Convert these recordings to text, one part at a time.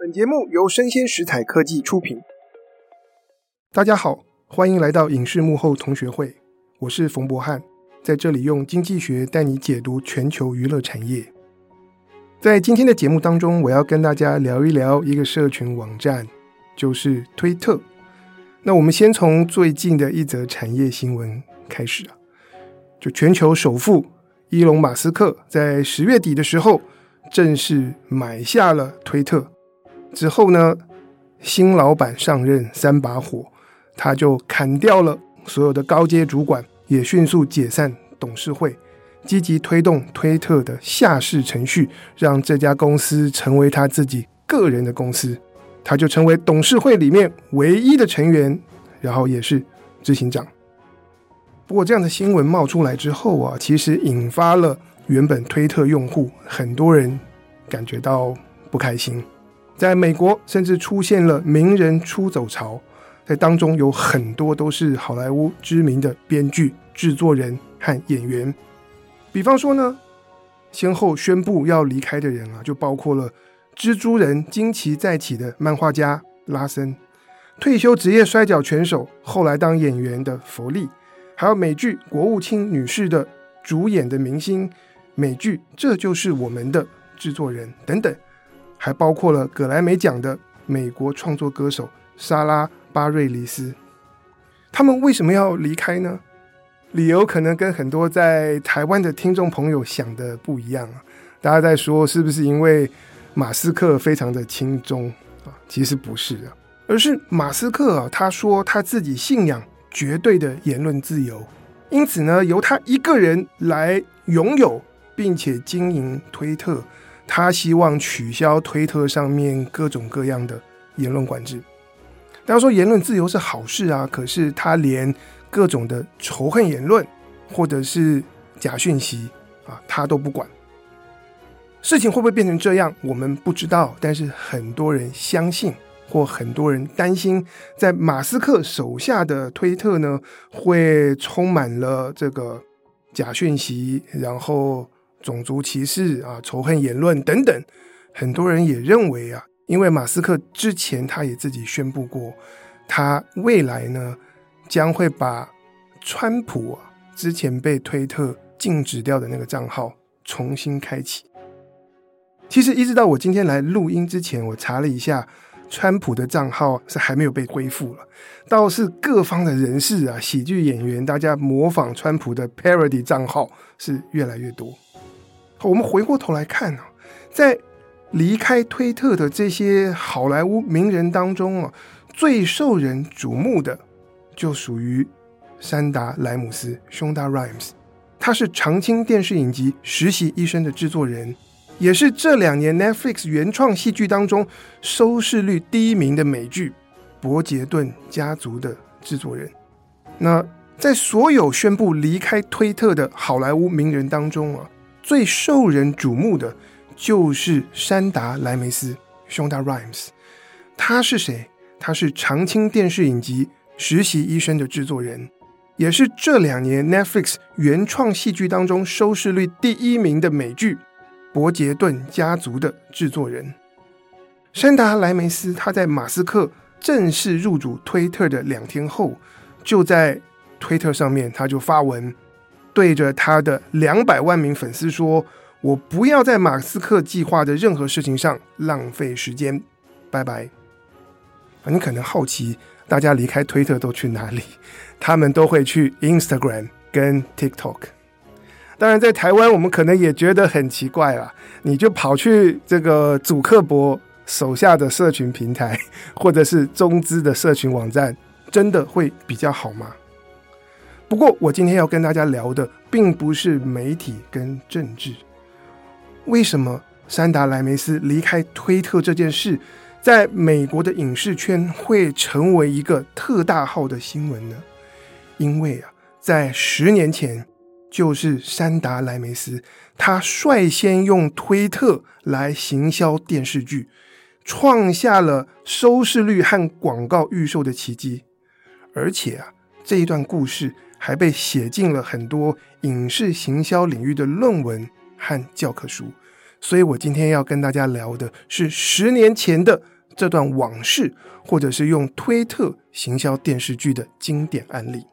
本节目由生鲜食材科技出品。大家好，欢迎来到影视幕后同学会，我是冯博翰，在这里用经济学带你解读全球娱乐产业。在今天的节目当中，我要跟大家聊一聊一个社群网站，就是推特。那我们先从最近的一则产业新闻开始啊，就全球首富伊隆马斯克在十月底的时候正式买下了推特。之后呢，新老板上任三把火，他就砍掉了所有的高阶主管，也迅速解散董事会，积极推动推特的下市程序，让这家公司成为他自己个人的公司，他就成为董事会里面唯一的成员，然后也是执行长。不过这样的新闻冒出来之后啊，其实引发了原本推特用户很多人感觉到不开心。在美国，甚至出现了名人出走潮，在当中有很多都是好莱坞知名的编剧、制作人和演员。比方说呢，先后宣布要离开的人啊，就包括了蜘蛛人惊奇再起的漫画家拉森，退休职业摔角拳手，后来当演员的弗利，还有美剧《国务卿女士》的主演的明星，美剧《这就是我们的》制作人等等。还包括了葛莱美奖的美国创作歌手莎拉·巴瑞里斯，他们为什么要离开呢？理由可能跟很多在台湾的听众朋友想的不一样啊。大家在说是不是因为马斯克非常的亲中啊？其实不是啊，而是马斯克啊，他说他自己信仰绝对的言论自由，因此呢，由他一个人来拥有并且经营推特。他希望取消推特上面各种各样的言论管制。大家说言论自由是好事啊，可是他连各种的仇恨言论或者是假讯息啊，他都不管。事情会不会变成这样，我们不知道。但是很多人相信，或很多人担心，在马斯克手下的推特呢，会充满了这个假讯息，然后。种族歧视啊，仇恨言论等等，很多人也认为啊，因为马斯克之前他也自己宣布过，他未来呢将会把川普啊之前被推特禁止掉的那个账号重新开启。其实一直到我今天来录音之前，我查了一下，川普的账号是还没有被恢复了，倒是各方的人士啊，喜剧演员，大家模仿川普的 parody 账号是越来越多。我们回过头来看啊，在离开推特的这些好莱坞名人当中啊，最受人瞩目的就属于山达莱姆斯 （Shonda Rhimes）。他是长青电视影集《实习医生》的制作人，也是这两年 Netflix 原创戏剧当中收视率第一名的美剧《伯杰顿家族》的制作人。那在所有宣布离开推特的好莱坞名人当中啊。最受人瞩目的就是山达莱梅斯 （Shonda Rhimes）。他是谁？他是长青电视影集《实习医生》的制作人，也是这两年 Netflix 原创戏剧当中收视率第一名的美剧《伯杰顿家族》的制作人。山达莱梅斯他在马斯克正式入主推特的两天后，就在推特上面他就发文。对着他的两百万名粉丝说：“我不要在马斯克计划的任何事情上浪费时间，拜拜。”你可能好奇，大家离开推特都去哪里？他们都会去 Instagram 跟 TikTok。当然，在台湾我们可能也觉得很奇怪啦，你就跑去这个祖克伯手下的社群平台，或者是中资的社群网站，真的会比较好吗？不过，我今天要跟大家聊的并不是媒体跟政治。为什么山达莱梅斯离开推特这件事，在美国的影视圈会成为一个特大号的新闻呢？因为啊，在十年前，就是山达莱梅斯他率先用推特来行销电视剧，创下了收视率和广告预售的奇迹。而且啊，这一段故事。还被写进了很多影视行销领域的论文和教科书，所以我今天要跟大家聊的是十年前的这段往事，或者是用推特行销电视剧的经典案例。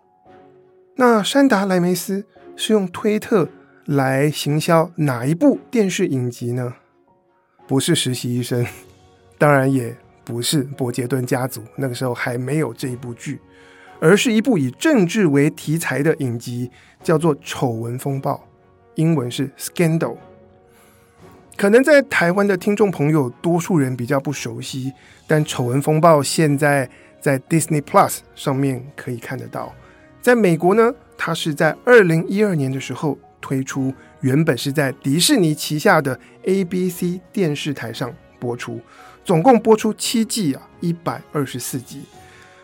那山达莱梅斯是用推特来行销哪一部电视影集呢？不是实习医生，当然也不是伯杰顿家族，那个时候还没有这一部剧，而是一部以政治为题材的影集，叫做《丑闻风暴》，英文是 Scandal。可能在台湾的听众朋友，多数人比较不熟悉，但《丑闻风暴》现在在 Disney Plus 上面可以看得到。在美国呢，它是在二零一二年的时候推出，原本是在迪士尼旗下的 ABC 电视台上播出，总共播出七季啊，一百二十四集。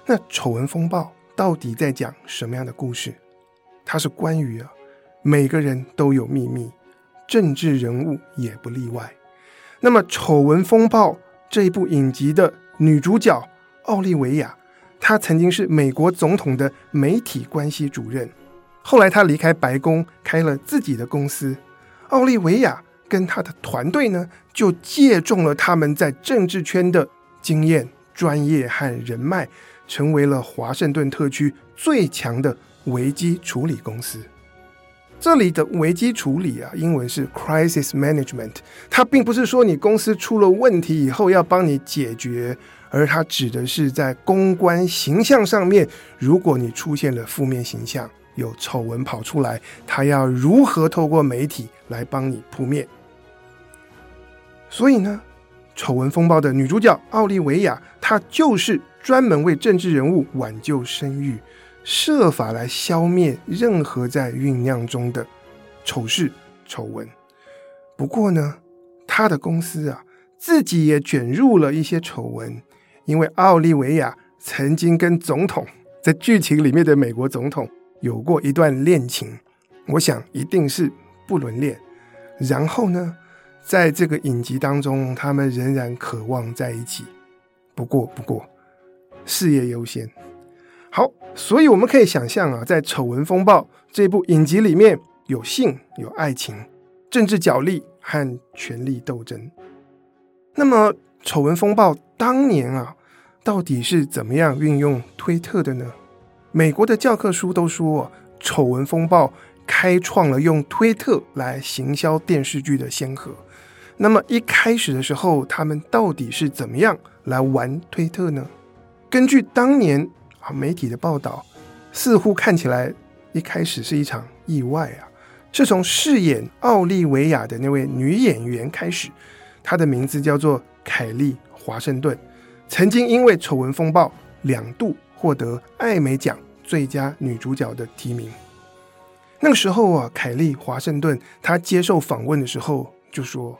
那《丑闻风暴》到底在讲什么样的故事？它是关于啊，每个人都有秘密。政治人物也不例外。那么，《丑闻风暴》这一部影集的女主角奥利维亚，她曾经是美国总统的媒体关系主任。后来，她离开白宫，开了自己的公司。奥利维亚跟她的团队呢，就借重了他们在政治圈的经验、专业和人脉，成为了华盛顿特区最强的危机处理公司。这里的危机处理啊，英文是 crisis management。它并不是说你公司出了问题以后要帮你解决，而它指的是在公关形象上面，如果你出现了负面形象，有丑闻跑出来，它要如何透过媒体来帮你扑灭。所以呢，丑闻风暴的女主角奥利维亚，她就是专门为政治人物挽救声誉。设法来消灭任何在酝酿中的丑事丑闻。不过呢，他的公司啊，自己也卷入了一些丑闻，因为奥利维亚曾经跟总统在剧情里面的美国总统有过一段恋情，我想一定是不伦恋。然后呢，在这个影集当中，他们仍然渴望在一起。不过，不过，事业优先。好，所以我们可以想象啊，在《丑闻风暴》这部影集里面有性、有爱情、政治角力和权力斗争。那么，《丑闻风暴》当年啊，到底是怎么样运用推特的呢？美国的教科书都说，《丑闻风暴》开创了用推特来行销电视剧的先河。那么一开始的时候，他们到底是怎么样来玩推特呢？根据当年。啊，媒体的报道似乎看起来一开始是一场意外啊，是从饰演奥利维亚的那位女演员开始，她的名字叫做凯莉·华盛顿，曾经因为《丑闻风暴》两度获得艾美奖最佳女主角的提名。那个时候啊，凯莉·华盛顿她接受访问的时候就说：“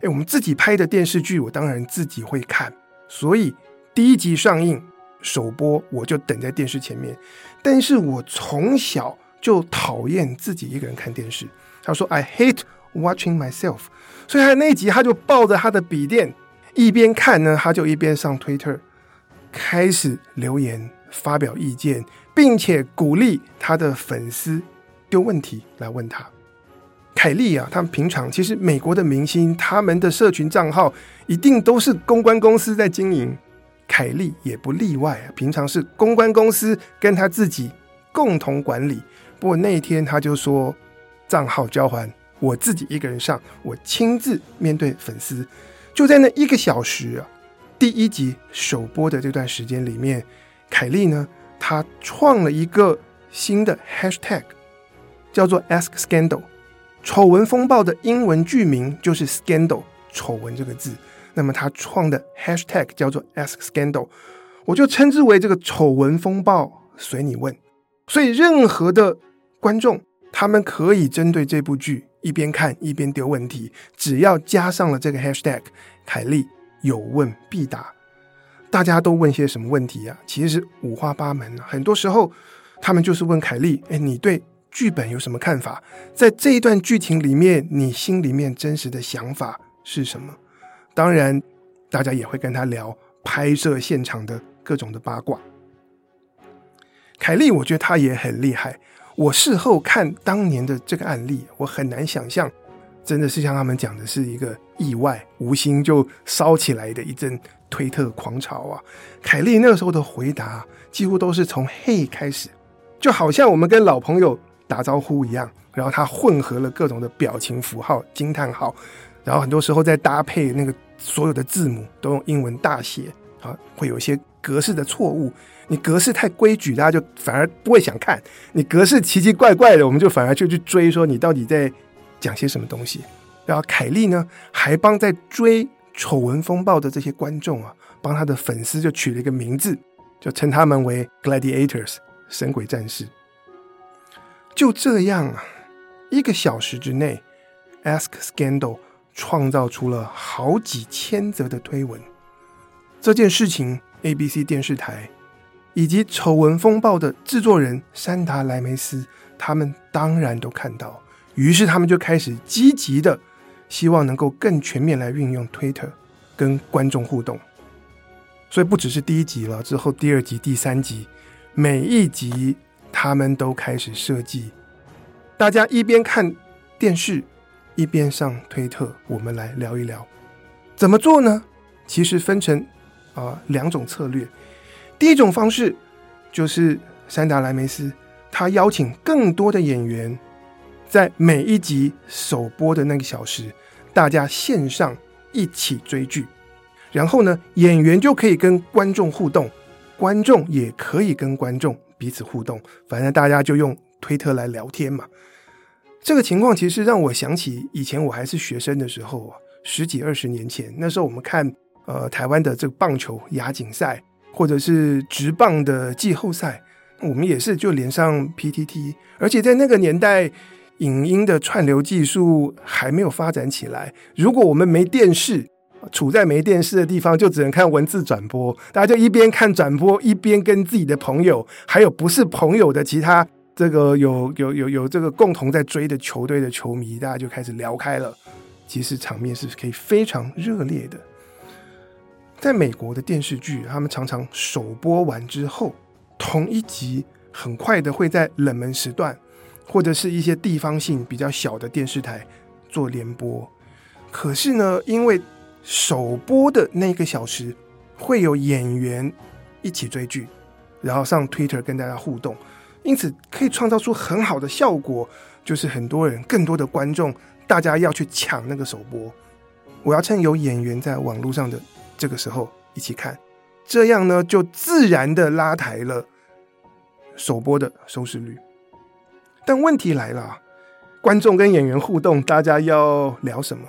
哎，我们自己拍的电视剧，我当然自己会看，所以第一集上映。”首播我就等在电视前面，但是我从小就讨厌自己一个人看电视。他说：“I hate watching myself。”所以他那一集他就抱着他的笔电，一边看呢，他就一边上 Twitter 开始留言发表意见，并且鼓励他的粉丝丢问题来问他。凯莉啊，他们平常其实美国的明星他们的社群账号一定都是公关公司在经营。凯莉也不例外啊，平常是公关公司跟他自己共同管理。不过那一天他就说，账号交还我自己一个人上，我亲自面对粉丝。就在那一个小时啊，第一集首播的这段时间里面，凯莉呢，她创了一个新的 hashtag，叫做 Ask Scandal。丑闻风暴的英文剧名就是 Scandal，丑闻这个字。那么他创的 hashtag 叫做 Ask Scandal，我就称之为这个丑闻风暴随你问。所以任何的观众，他们可以针对这部剧一边看一边丢问题，只要加上了这个 hashtag，凯莉有问必答。大家都问些什么问题啊？其实是五花八门啊。很多时候，他们就是问凯莉：“哎，你对剧本有什么看法？在这一段剧情里面，你心里面真实的想法是什么？”当然，大家也会跟他聊拍摄现场的各种的八卦。凯莉，我觉得她也很厉害。我事后看当年的这个案例，我很难想象，真的是像他们讲的是一个意外，无心就烧起来的一阵推特狂潮啊！凯莉那个时候的回答几乎都是从嘿开始，就好像我们跟老朋友打招呼一样，然后他混合了各种的表情符号、惊叹号，然后很多时候再搭配那个所有的字母都用英文大写啊，会有一些格式的错误。你格式太规矩，大家就反而不会想看；你格式奇奇怪怪的，我们就反而就去追，说你到底在。讲些什么东西？然后凯莉呢，还帮在追《丑闻风暴》的这些观众啊，帮他的粉丝就取了一个名字，就称他们为 Gladiators 神鬼战士。就这样啊，一个小时之内，Ask Scandal 创造出了好几千则的推文。这件事情，ABC 电视台以及《丑闻风暴》的制作人山达莱梅斯，他们当然都看到。于是他们就开始积极的，希望能够更全面来运用 Twitter 跟观众互动。所以不只是第一集了，之后第二集、第三集，每一集他们都开始设计，大家一边看电视，一边上推特。我们来聊一聊怎么做呢？其实分成啊、两种策略。第一种方式就是珊达莱梅斯他邀请更多的演员。在每一集首播的那个小时，大家线上一起追剧，然后呢，演员就可以跟观众互动，观众也可以跟观众彼此互动，反正大家就用推特来聊天嘛。这个情况其实让我想起以前我还是学生的时候啊，十几二十年前，那时候我们看呃台湾的这个棒球亚锦赛，或者是直棒的季后赛，我们也是就连上 PTT，而且在那个年代。影音的串流技术还没有发展起来。如果我们没电视，处在没电视的地方，就只能看文字转播。大家就一边看转播，一边跟自己的朋友，还有不是朋友的其他这个有有有有这个共同在追的球队的球迷，大家就开始聊开了。其实场面是可以非常热烈的。在美国的电视剧，他们常常首播完之后，同一集很快的会在冷门时段。或者是一些地方性比较小的电视台做联播，可是呢，因为首播的那个小时会有演员一起追剧，然后上 Twitter 跟大家互动，因此可以创造出很好的效果，就是很多人、更多的观众，大家要去抢那个首播。我要趁有演员在网络上的这个时候一起看，这样呢，就自然的拉抬了首播的收视率。但问题来了，观众跟演员互动，大家要聊什么？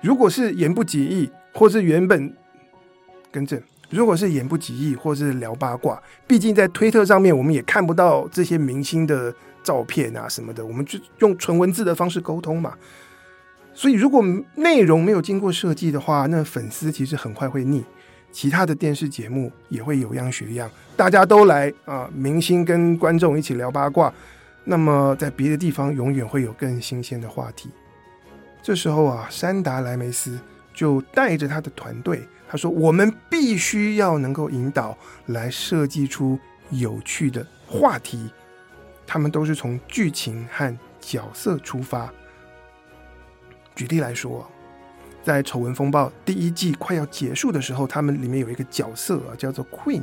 如果是言不及义，或是原本更正，如果是言不及义，或是聊八卦，毕竟在推特上面，我们也看不到这些明星的照片啊什么的，我们就用纯文字的方式沟通嘛。所以，如果内容没有经过设计的话，那粉丝其实很快会腻。其他的电视节目也会有样学样，大家都来啊，明星跟观众一起聊八卦。那么，在别的地方永远会有更新鲜的话题。这时候啊，山达莱梅斯就带着他的团队，他说：“我们必须要能够引导来设计出有趣的话题。他们都是从剧情和角色出发。举例来说，在《丑闻风暴》第一季快要结束的时候，他们里面有一个角色啊，叫做 Queen，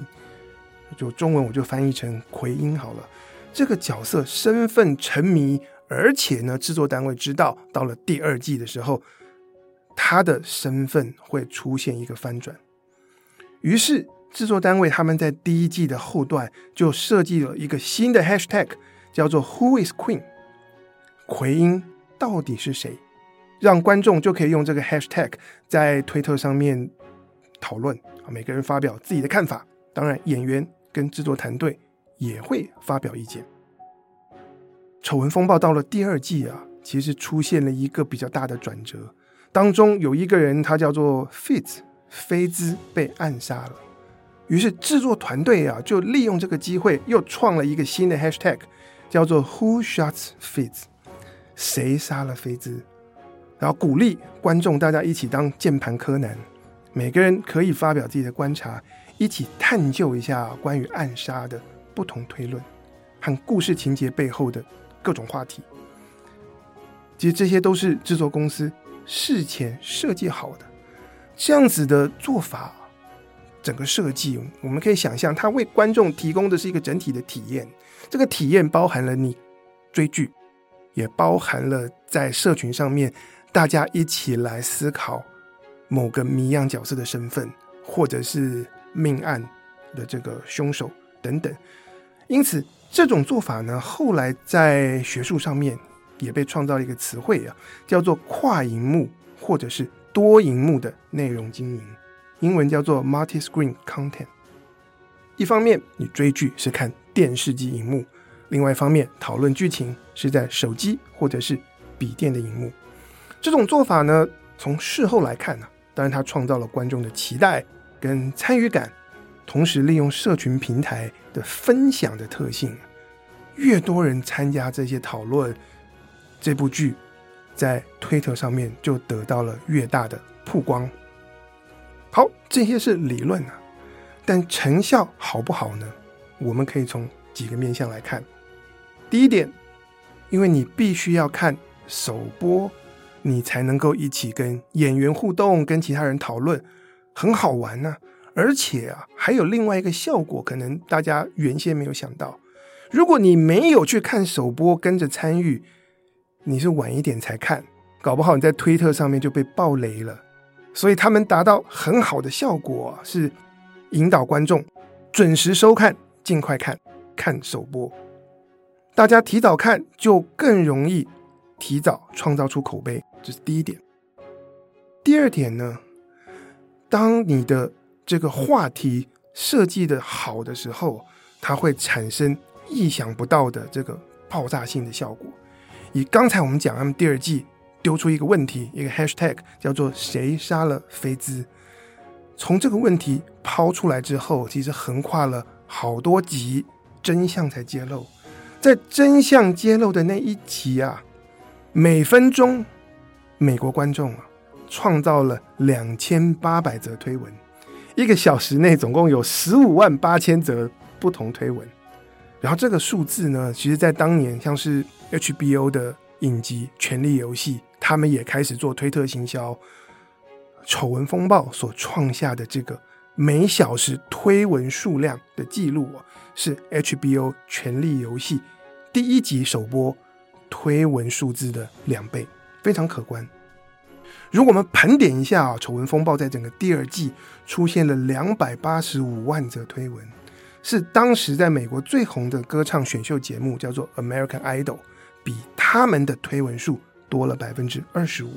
就中文我就翻译成奎因好了。”这个角色身份沉迷，而且呢，制作单位知道到了第二季的时候，他的身份会出现一个翻转。于是，制作单位他们在第一季的后段就设计了一个新的 hashtag，叫做 “Who is Queen？” 奎因到底是谁？让观众就可以用这个 hashtag 在推特上面讨论啊，每个人发表自己的看法。当然，演员跟制作团队。也会发表意见。丑闻风暴到了第二季啊，其实出现了一个比较大的转折，当中有一个人，他叫做 Fitz 菲兹被暗杀了。于是制作团队啊，就利用这个机会，又创了一个新的 Hashtag，叫做 Who Shots Fitz？谁杀了菲兹？然后鼓励观众大家一起当键盘柯南，每个人可以发表自己的观察，一起探究一下关于暗杀的。不同推论和故事情节背后的各种话题。其实这些都是制作公司事前设计好的。这样子的做法，整个设计我们可以想象，它为观众提供的是一个整体的体验。这个体验包含了你追剧，也包含了在社群上面大家一起来思考某个谜样角色的身份，或者是命案的这个凶手等等。因此，这种做法呢，后来在学术上面也被创造了一个词汇啊，叫做跨荧幕或者是多荧幕的内容经营，英文叫做 multi-screen content。一方面，你追剧是看电视机荧幕；另外一方面，讨论剧情是在手机或者是笔电的荧幕。这种做法呢，从事后来看呢、啊，当然它创造了观众的期待跟参与感。同时利用社群平台的分享的特性，越多人参加这些讨论，这部剧在推特上面就得到了越大的曝光。好，这些是理论啊，但成效好不好呢？我们可以从几个面向来看。第一点，因为你必须要看首播，你才能够一起跟演员互动，跟其他人讨论，很好玩呢、啊。而且啊，还有另外一个效果，可能大家原先没有想到。如果你没有去看首播，跟着参与，你是晚一点才看，搞不好你在推特上面就被爆雷了。所以他们达到很好的效果，是引导观众准时收看，尽快看，看首播。大家提早看，就更容易提早创造出口碑，这是第一点。第二点呢，当你的这个话题设计的好的时候，它会产生意想不到的这个爆炸性的效果。以刚才我们讲，他们第二季丢出一个问题，一个 hashtag 叫做“谁杀了菲兹”。从这个问题抛出来之后，其实横跨了好多集，真相才揭露。在真相揭露的那一集啊，每分钟美国观众啊创造了两千八百则推文。一个小时内总共有十五万八千则不同推文，然后这个数字呢，其实在当年像是 HBO 的影集《权力游戏》，他们也开始做推特行销。丑闻风暴所创下的这个每小时推文数量的记录啊，是 HBO《权力游戏》第一集首播推文数字的两倍，非常可观。如果我们盘点一下啊，丑闻风暴在整个第二季出现了两百八十五万则推文，是当时在美国最红的歌唱选秀节目叫做《American Idol》，比他们的推文数多了百分之二十五。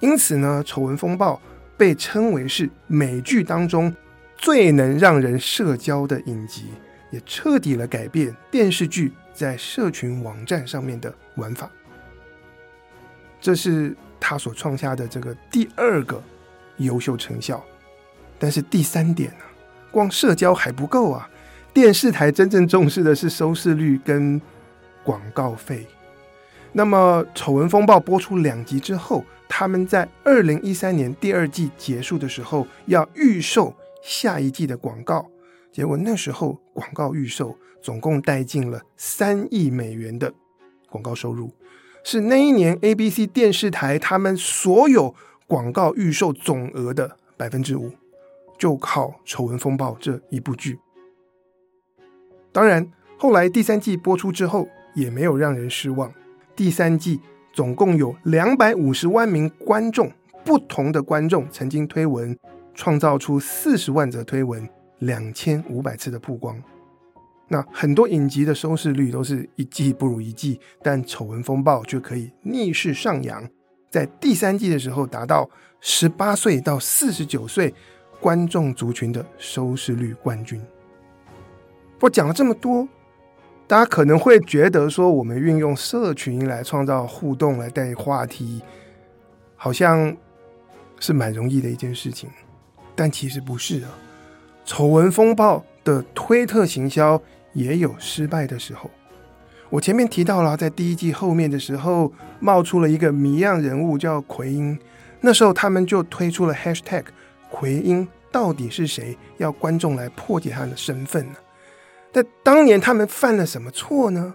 因此呢，丑闻风暴被称为是美剧当中最能让人社交的影集，也彻底了改变电视剧在社群网站上面的玩法。这是。他所创下的这个第二个优秀成效，但是第三点呢、啊，光社交还不够啊！电视台真正重视的是收视率跟广告费。那么，《丑闻风暴》播出两集之后，他们在二零一三年第二季结束的时候要预售下一季的广告，结果那时候广告预售总共带进了三亿美元的广告收入。是那一年 ABC 电视台他们所有广告预售总额的百分之五，就靠《丑闻风暴》这一部剧。当然，后来第三季播出之后也没有让人失望。第三季总共有两百五十万名观众，不同的观众曾经推文，创造出四十万则推文，两千五百次的曝光。那很多影集的收视率都是一季不如一季，但《丑闻风暴》却可以逆势上扬，在第三季的时候达到十八岁到四十九岁观众族群的收视率冠军。我讲了这么多，大家可能会觉得说，我们运用社群来创造互动，来带话题，好像是蛮容易的一件事情，但其实不是啊，《丑闻风暴》的推特行销。也有失败的时候。我前面提到了，在第一季后面的时候，冒出了一个谜样人物叫奎因。那时候他们就推出了 Hashtag 奎因到底是谁？要观众来破解他的身份呢？但当年他们犯了什么错呢？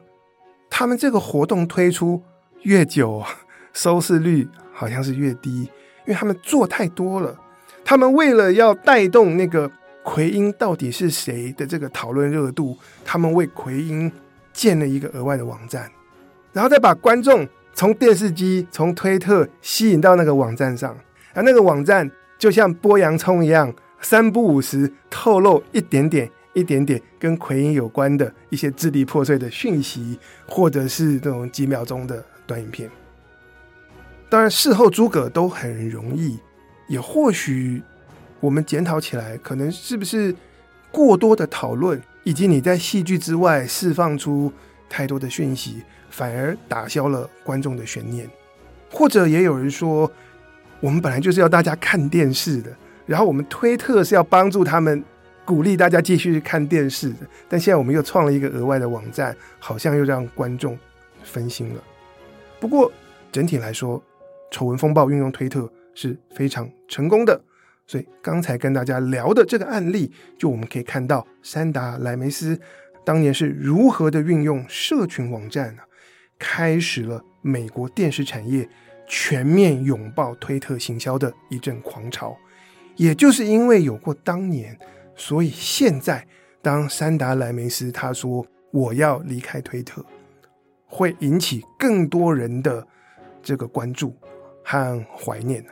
他们这个活动推出越久，收视率好像是越低，因为他们做太多了。他们为了要带动那个奎因到底是谁的这个讨论热度，他们为奎因建了一个额外的网站，然后再把观众从电视机、从推特吸引到那个网站上，而那个网站就像剥洋葱一样，三不五时透露一点点。一点点跟奎因有关的一些支离破碎的讯息，或者是这种几秒钟的短影片。当然，事后诸葛都很容易，也或许我们检讨起来，可能是不是过多的讨论，以及你在戏剧之外释放出太多的讯息，反而打消了观众的悬念。或者也有人说，我们本来就是要大家看电视的，然后我们推特是要帮助他们。鼓励大家继续看电视，但现在我们又创了一个额外的网站，好像又让观众分心了。不过整体来说，丑闻风暴运用推特是非常成功的。所以刚才跟大家聊的这个案例，就我们可以看到珊达莱梅斯当年是如何的运用社群网站啊，开始了美国电视产业全面拥抱推特行销的一阵狂潮。也就是因为有过当年。所以现在，当珊达莱梅斯他说我要离开推特，会引起更多人的这个关注和怀念。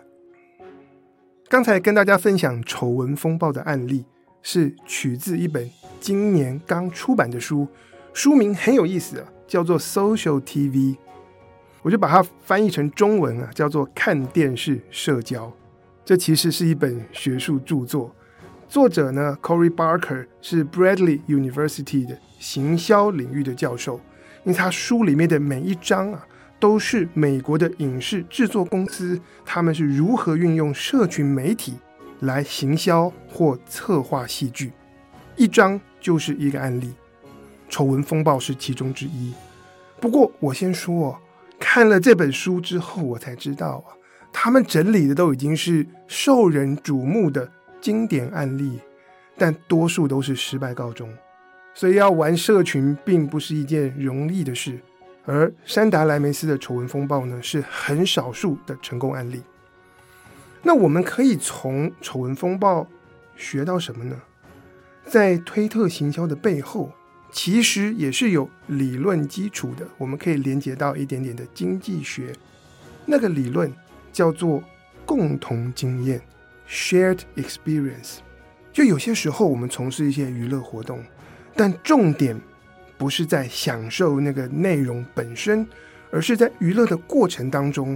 刚才跟大家分享丑闻风暴的案例，是取自一本今年刚出版的书，书名很有意思啊，叫做《Social TV》，我就把它翻译成中文啊，叫做“看电视社交”。这其实是一本学术著作。作者呢，Cory Barker 是 Bradley University 的行销领域的教授，因为他书里面的每一章啊，都是美国的影视制作公司他们是如何运用社群媒体来行销或策划戏剧，一章就是一个案例，丑闻风暴是其中之一。不过我先说，看了这本书之后，我才知道啊，他们整理的都已经是受人瞩目的。经典案例，但多数都是失败告终，所以要玩社群并不是一件容易的事。而山达莱梅斯的丑闻风暴呢，是很少数的成功案例。那我们可以从丑闻风暴学到什么呢？在推特行销的背后，其实也是有理论基础的。我们可以连接到一点点的经济学，那个理论叫做共同经验。Shared experience，就有些时候我们从事一些娱乐活动，但重点不是在享受那个内容本身，而是在娱乐的过程当中，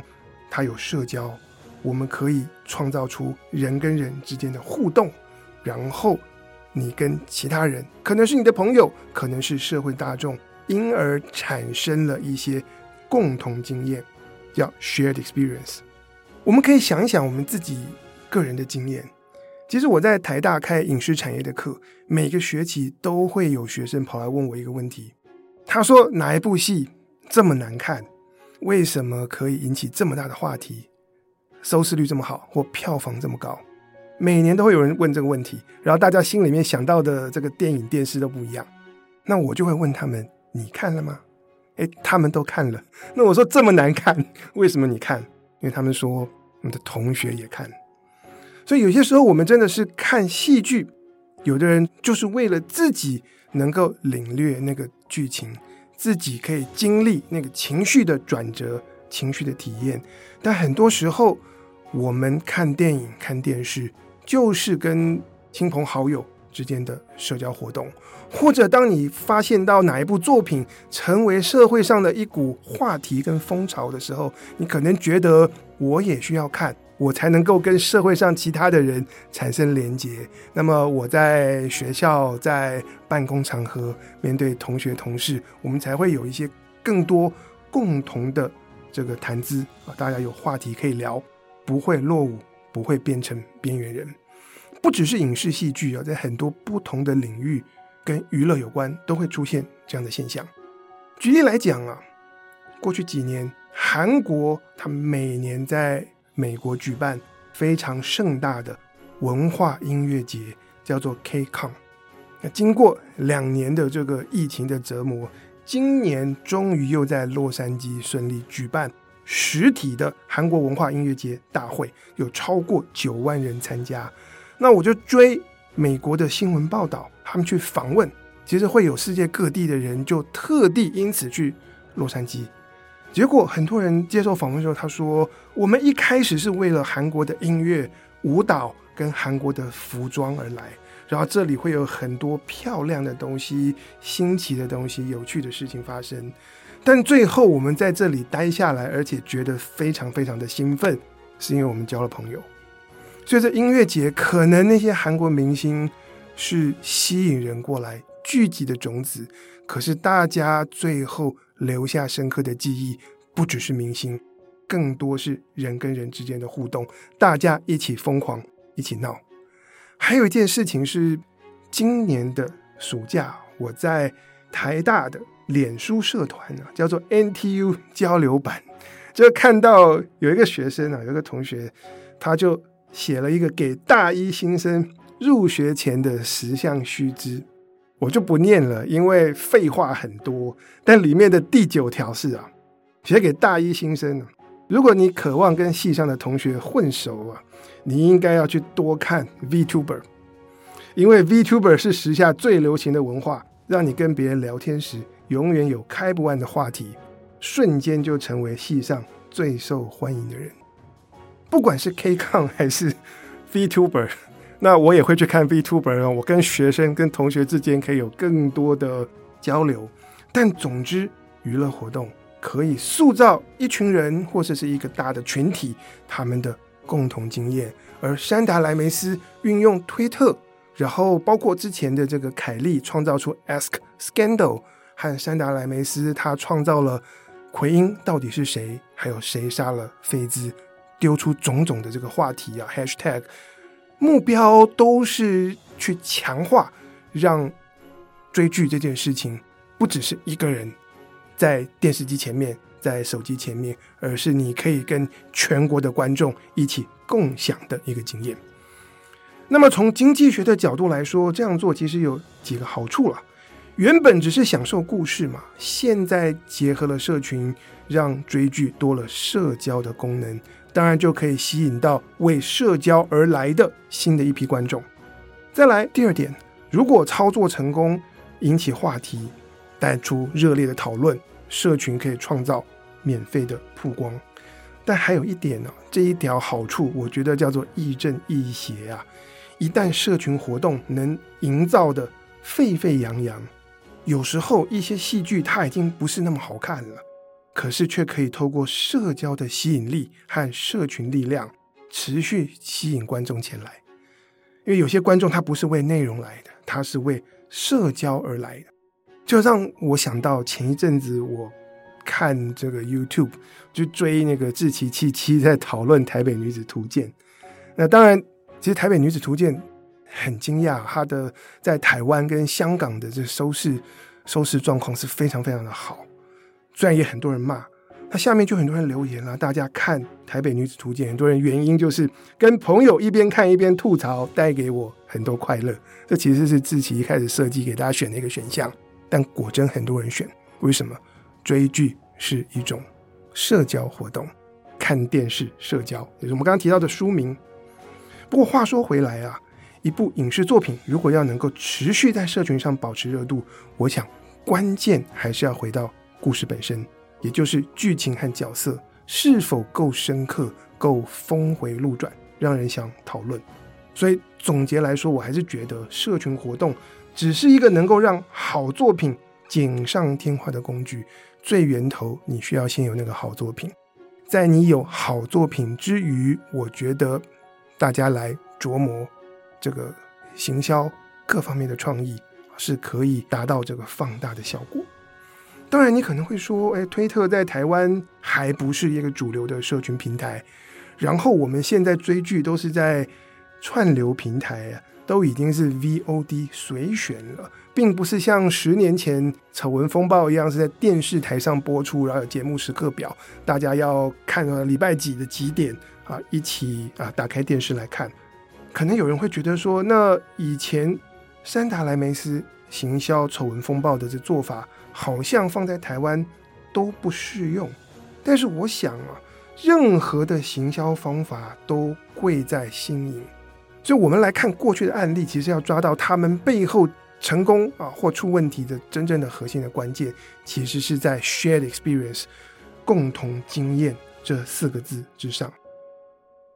它有社交，我们可以创造出人跟人之间的互动，然后你跟其他人，可能是你的朋友，可能是社会大众，因而产生了一些共同经验，叫 shared experience。我们可以想一想我们自己。个人的经验，其实我在台大开影视产业的课，每个学期都会有学生跑来问我一个问题。他说：“哪一部戏这么难看？为什么可以引起这么大的话题？收视率这么好，或票房这么高？”每年都会有人问这个问题，然后大家心里面想到的这个电影、电视都不一样。那我就会问他们：“你看了吗？”诶，他们都看了。那我说：“这么难看，为什么你看？”因为他们说：“你的同学也看。”所以有些时候，我们真的是看戏剧，有的人就是为了自己能够领略那个剧情，自己可以经历那个情绪的转折、情绪的体验。但很多时候，我们看电影、看电视，就是跟亲朋好友之间的社交活动，或者当你发现到哪一部作品成为社会上的一股话题跟风潮的时候，你可能觉得我也需要看。我才能够跟社会上其他的人产生连结。那么我在学校、在办公场合，面对同学同事，我们才会有一些更多共同的这个谈资啊，大家有话题可以聊，不会落伍，不会变成边缘人。不只是影视戏剧啊，在很多不同的领域跟娱乐有关，都会出现这样的现象。举例来讲啊，过去几年，韩国它每年在美国举办非常盛大的文化音乐节，叫做 KCON。那经过两年的这个疫情的折磨，今年终于又在洛杉矶顺利举办实体的韩国文化音乐节大会，有超过九万人参加。那我就追美国的新闻报道，他们去访问，其实会有世界各地的人就特地因此去洛杉矶。结果很多人接受访问的时候，他说：“我们一开始是为了韩国的音乐、舞蹈跟韩国的服装而来，然后这里会有很多漂亮的东西、新奇的东西、有趣的事情发生。但最后我们在这里待下来，而且觉得非常非常的兴奋，是因为我们交了朋友。所以这音乐节可能那些韩国明星是吸引人过来聚集的种子，可是大家最后。”留下深刻的记忆，不只是明星，更多是人跟人之间的互动，大家一起疯狂，一起闹。还有一件事情是，今年的暑假，我在台大的脸书社团啊，叫做 NTU 交流版，就看到有一个学生啊，有个同学，他就写了一个给大一新生入学前的十项须知。我就不念了，因为废话很多。但里面的第九条是啊，写给大一新生啊，如果你渴望跟系上的同学混熟啊，你应该要去多看 VTuber，因为 VTuber 是时下最流行的文化，让你跟别人聊天时永远有开不完的话题，瞬间就成为系上最受欢迎的人。不管是 K-CON 还是 VTuber。那我也会去看 VTuber 啊，我跟学生、跟同学之间可以有更多的交流。但总之，娱乐活动可以塑造一群人或者是一个大的群体他们的共同经验。而山达莱梅斯运用推特，然后包括之前的这个凯莉创造出 Ask Scandal，和山达莱梅斯他创造了奎因到底是谁，还有谁杀了菲兹，丢出种种的这个话题啊，Hashtag。目标都是去强化，让追剧这件事情不只是一个人在电视机前面、在手机前面，而是你可以跟全国的观众一起共享的一个经验。那么从经济学的角度来说，这样做其实有几个好处了。原本只是享受故事嘛，现在结合了社群，让追剧多了社交的功能。当然就可以吸引到为社交而来的新的一批观众。再来第二点，如果操作成功，引起话题，带出热烈的讨论，社群可以创造免费的曝光。但还有一点呢，这一条好处，我觉得叫做亦正亦邪啊。一旦社群活动能营造的沸沸扬扬，有时候一些戏剧它已经不是那么好看了。可是却可以透过社交的吸引力和社群力量，持续吸引观众前来。因为有些观众他不是为内容来的，他是为社交而来的。就让我想到前一阵子我看这个 YouTube，就追那个志祺七七在讨论《台北女子图鉴》。那当然，其实《台北女子图鉴》很惊讶，它的在台湾跟香港的这收视收视状况是非常非常的好。虽然也很多人骂，那下面就很多人留言了。大家看《台北女子图鉴》，很多人原因就是跟朋友一边看一边吐槽，带给我很多快乐。这其实是志奇一开始设计给大家选的一个选项，但果真很多人选。为什么？追剧是一种社交活动，看电视社交，就是我们刚刚提到的书名。不过话说回来啊，一部影视作品如果要能够持续在社群上保持热度，我想关键还是要回到。故事本身，也就是剧情和角色是否够深刻、够峰回路转，让人想讨论。所以总结来说，我还是觉得社群活动只是一个能够让好作品锦上添花的工具。最源头，你需要先有那个好作品。在你有好作品之余，我觉得大家来琢磨这个行销各方面的创意，是可以达到这个放大的效果。当然，你可能会说，哎，推特在台湾还不是一个主流的社群平台。然后我们现在追剧都是在串流平台啊，都已经是 VOD 随选了，并不是像十年前《丑闻风暴》一样是在电视台上播出，然后有节目时刻表，大家要看了礼拜几的几点啊，一起啊打开电视来看。可能有人会觉得说，那以前山达莱梅斯行销《丑闻风暴》的这做法。好像放在台湾都不适用，但是我想啊，任何的行销方法都贵在新颖，所以我们来看过去的案例，其实要抓到他们背后成功啊或出问题的真正的核心的关键，其实是在 shared experience 共同经验这四个字之上。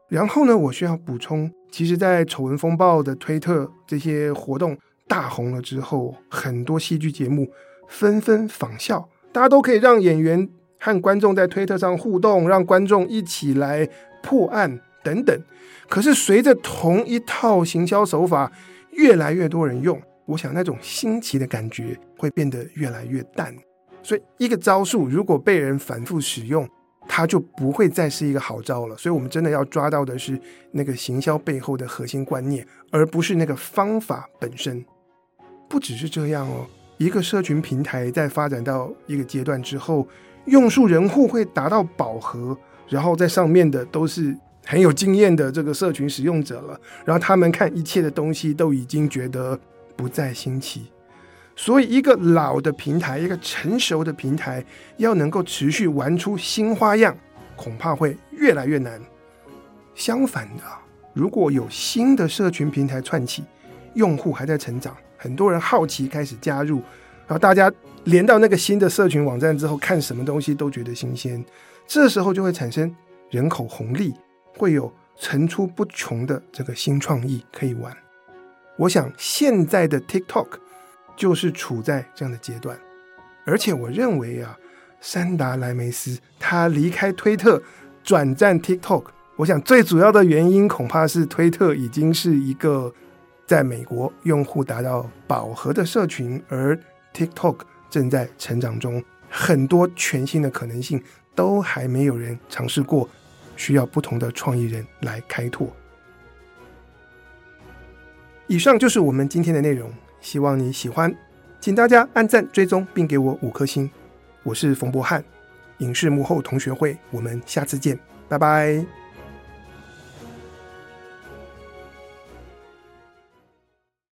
然后呢，我需要补充，其实，在丑闻风暴的推特这些活动大红了之后，很多戏剧节目纷纷仿效，大家都可以让演员和观众在推特上互动，让观众一起来破案等等。可是，随着同一套行销手法越来越多人用，我想那种新奇的感觉会变得越来越淡。所以，一个招数如果被人反复使用，它就不会再是一个好招了，所以我们真的要抓到的是那个行销背后的核心观念，而不是那个方法本身。不只是这样哦，一个社群平台在发展到一个阶段之后，用户人户会达到饱和，然后在上面的都是很有经验的这个社群使用者了，然后他们看一切的东西都已经觉得不再新奇。所以，一个老的平台，一个成熟的平台，要能够持续玩出新花样，恐怕会越来越难。相反的，如果有新的社群平台窜起，用户还在成长，很多人好奇开始加入，然后大家连到那个新的社群网站之后，看什么东西都觉得新鲜，这时候就会产生人口红利，会有层出不穷的这个新创意可以玩。我想现在的 TikTok。就是处在这样的阶段，而且我认为啊，珊达莱梅斯他离开推特转战 TikTok，我想最主要的原因恐怕是推特已经是一个在美国用户达到饱和的社群，而 TikTok 正在成长中，很多全新的可能性都还没有人尝试过，需要不同的创意人来开拓。以上就是我们今天的内容。希望你喜欢，请大家按赞、追踪，并给我五颗星。我是冯博翰，影视幕后同学会，我们下次见，拜拜。